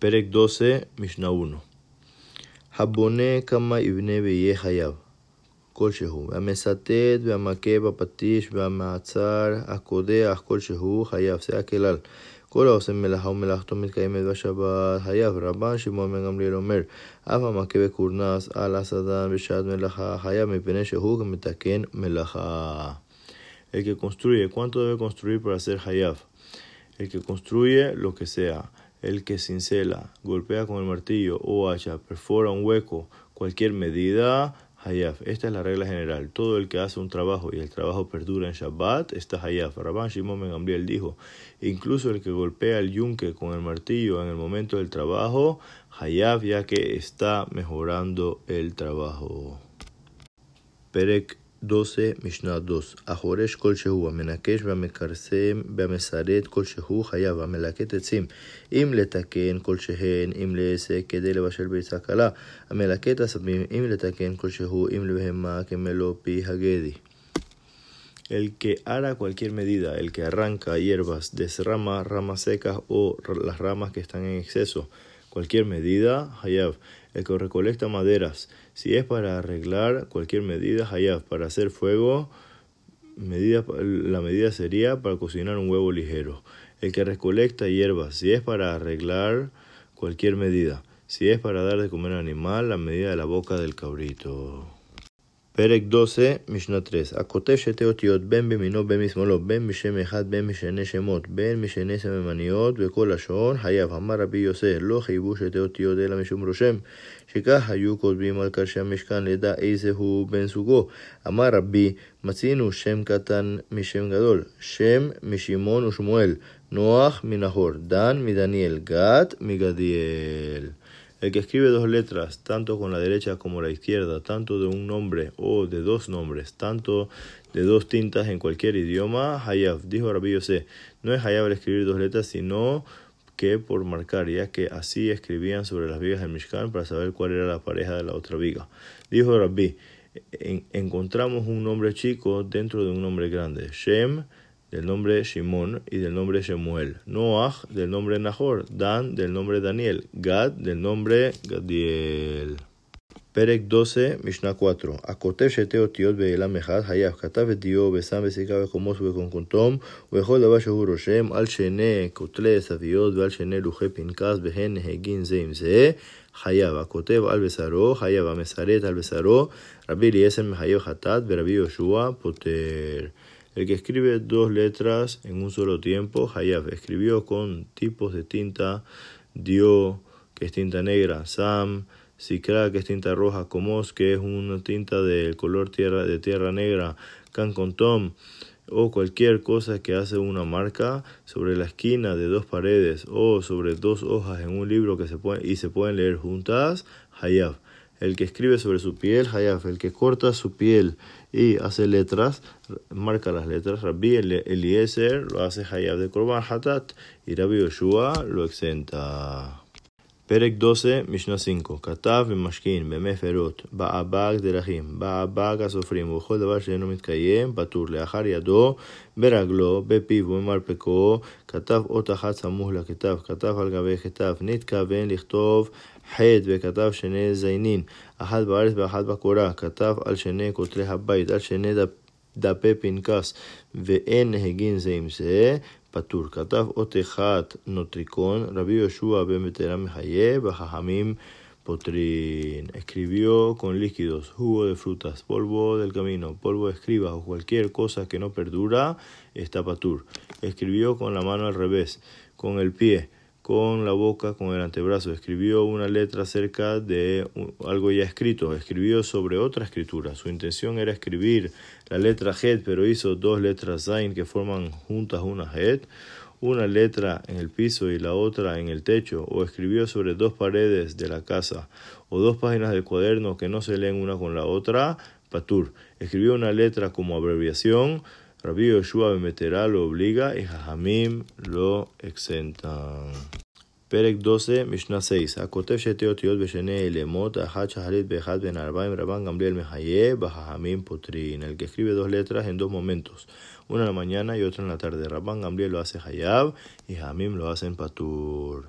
Perek 12, Mishnah 1. Habone kama ibne beye hayav. כלשהו, והמסטט והמכה בפטיש והמעצר הקודח כלשהו חייב, זה הכלל. כל העושה מלאכה ומלאכתו מתקיימת בשבת, חייב. רבן שמעון בן גמליאל אומר, אף המכה בקורנס על הסדן בשעת מלאכה, חייב מפני שהוא מתקן מלאכה. El que construye, ¿cuánto debe construir para ser hayab? El que construye lo que sea. El que cincela, golpea con el martillo o hacha, perfora un hueco, cualquier medida, hayaf. Esta es la regla general. Todo el que hace un trabajo y el trabajo perdura en Shabbat está hayaf. Rabban Shimon Ben Gamliel dijo, incluso el que golpea el yunque con el martillo en el momento del trabajo, hayaf ya que está mejorando el trabajo. Perek 12, Mishnah 2. החורש כלשהו, המנקש והמכרסם והמסרט כלשהו חייב, המלקט עצים, אם לתקן כלשהן, אם לעסק כדי לבשל ביצה קלה, המלקט עשבים, אם לתקן כלשהו, אם לבהמה כמלוא פי הגדי. El que hará cualquier medida, el que arranca hierbas, desrama ramas secas o las ramas que están en exceso, cualquier medida, hayab. El que recolecta maderas, si es para arreglar cualquier medida, hayab. Para hacer fuego, medida, la medida sería para cocinar un huevo ligero. El que recolecta hierbas, si es para arreglar cualquier medida. Si es para dar de comer al animal, la medida de la boca del cabrito. פרק 12, משנה 3. הכותב שתי אותיות בין במינו בין משמאלו, בין משם אחד בין משנה שמות, בין משנה סממניות בכל לשון, חייב. אמר רבי יוסף, לא חייבו שתי אותיות אלא משום רושם, שכך היו כותבים על קרשי המשכן לדע איזה הוא בן זוגו. אמר רבי, מצינו שם קטן משם גדול, שם משמעון ושמואל, נוח מנחור, דן מדניאל, גת מגדיאל. El que escribe dos letras, tanto con la derecha como la izquierda, tanto de un nombre o de dos nombres, tanto de dos tintas en cualquier idioma, Hayab, dijo Rabbi Yosef, no es Hayab escribir dos letras, sino que por marcar, ya que así escribían sobre las vigas del Mishkan para saber cuál era la pareja de la otra viga. Dijo Rabbi, encontramos un nombre chico dentro de un nombre grande, Shem, del nombre Shimon y del nombre Shemuel, Noach del nombre Nahor, Dan del nombre Daniel, Gad del nombre Gadiel. פרק 12, משנה 4. הכותב שתי אותיות באלם אחד, חייב, כתב את דיו ושם בסיכה וחומוס ובקונקונטום, ובכל דבר שהוא רושם, על שני כותלי סביות ועל שני לוחי פנקס, בהן נהגין זה עם זה, חייב. הכותב על בשרו, חייב. המסרט על בשרו, רבי אליעזר מחייב חטאת, ורבי יהושע פוטר. El que escribe dos letras en un solo tiempo, Hayab, escribió con tipos de tinta, Dio, que es tinta negra, Sam, Sikra, que es tinta roja, Komos, que es una tinta del color tierra, de tierra negra, Tom, o cualquier cosa que hace una marca sobre la esquina de dos paredes o sobre dos hojas en un libro que se puede, y se pueden leer juntas, Hayab. El que escribe sobre su piel, Hayaf. El que corta su piel y hace letras, marca las letras. Rabbi Eliezer lo hace Hayaf de Korban Hatat y Rabbi Yoshua lo exenta. פרק 12, משנה 5, כתב ומשכין במפרות, בעבג דרכים, בעבג הסופרים, ובכל דבר שאינו מתקיים, פטור לאחר ידו, ברגלו, בפיו ובמרפקו, כתב אות אחת סמוך לכתב, כתב על גבי כתב, נתכוון לכתוב חטא וכתב שני זיינין, אחת בארץ ואחת בקורה, כתב על שני כותלי הבית, על שני דפי פנקס, ואין נהגין זה עם זה, פטור. כתב אות אחת נוטריקון, רבי יהושע בן בטרם מחייב, וחכמים potrin. Escribió con líquidos, jugo de frutas, polvo del camino, polvo de escribas o cualquier cosa que no perdura, está patur. Escribió con la mano al revés, con el pie, con la boca, con el antebrazo. Escribió una letra cerca de algo ya escrito. Escribió sobre otra escritura. Su intención era escribir la letra Het, pero hizo dos letras Zain que forman juntas una Het. Una letra en el piso y la otra en el techo, o escribió sobre dos paredes de la casa, o dos páginas del cuaderno que no se leen una con la otra, Patur. Escribió una letra como abreviación, Rabbi Yoshua Bemeterá lo obliga y Jajamim lo exentan. פרק 12, משנה 6. הכותב שתי אותיות בשני אלמות, אחת שחרית באחד בין ארבעים, רבן גמליאל מחייב, בחכמים פותרין. El que escribe dos letras en dos momentos, una en la mañana y otra en la tarde. Rabban Gamliel lo hace hayab y Hamim lo hacen patur.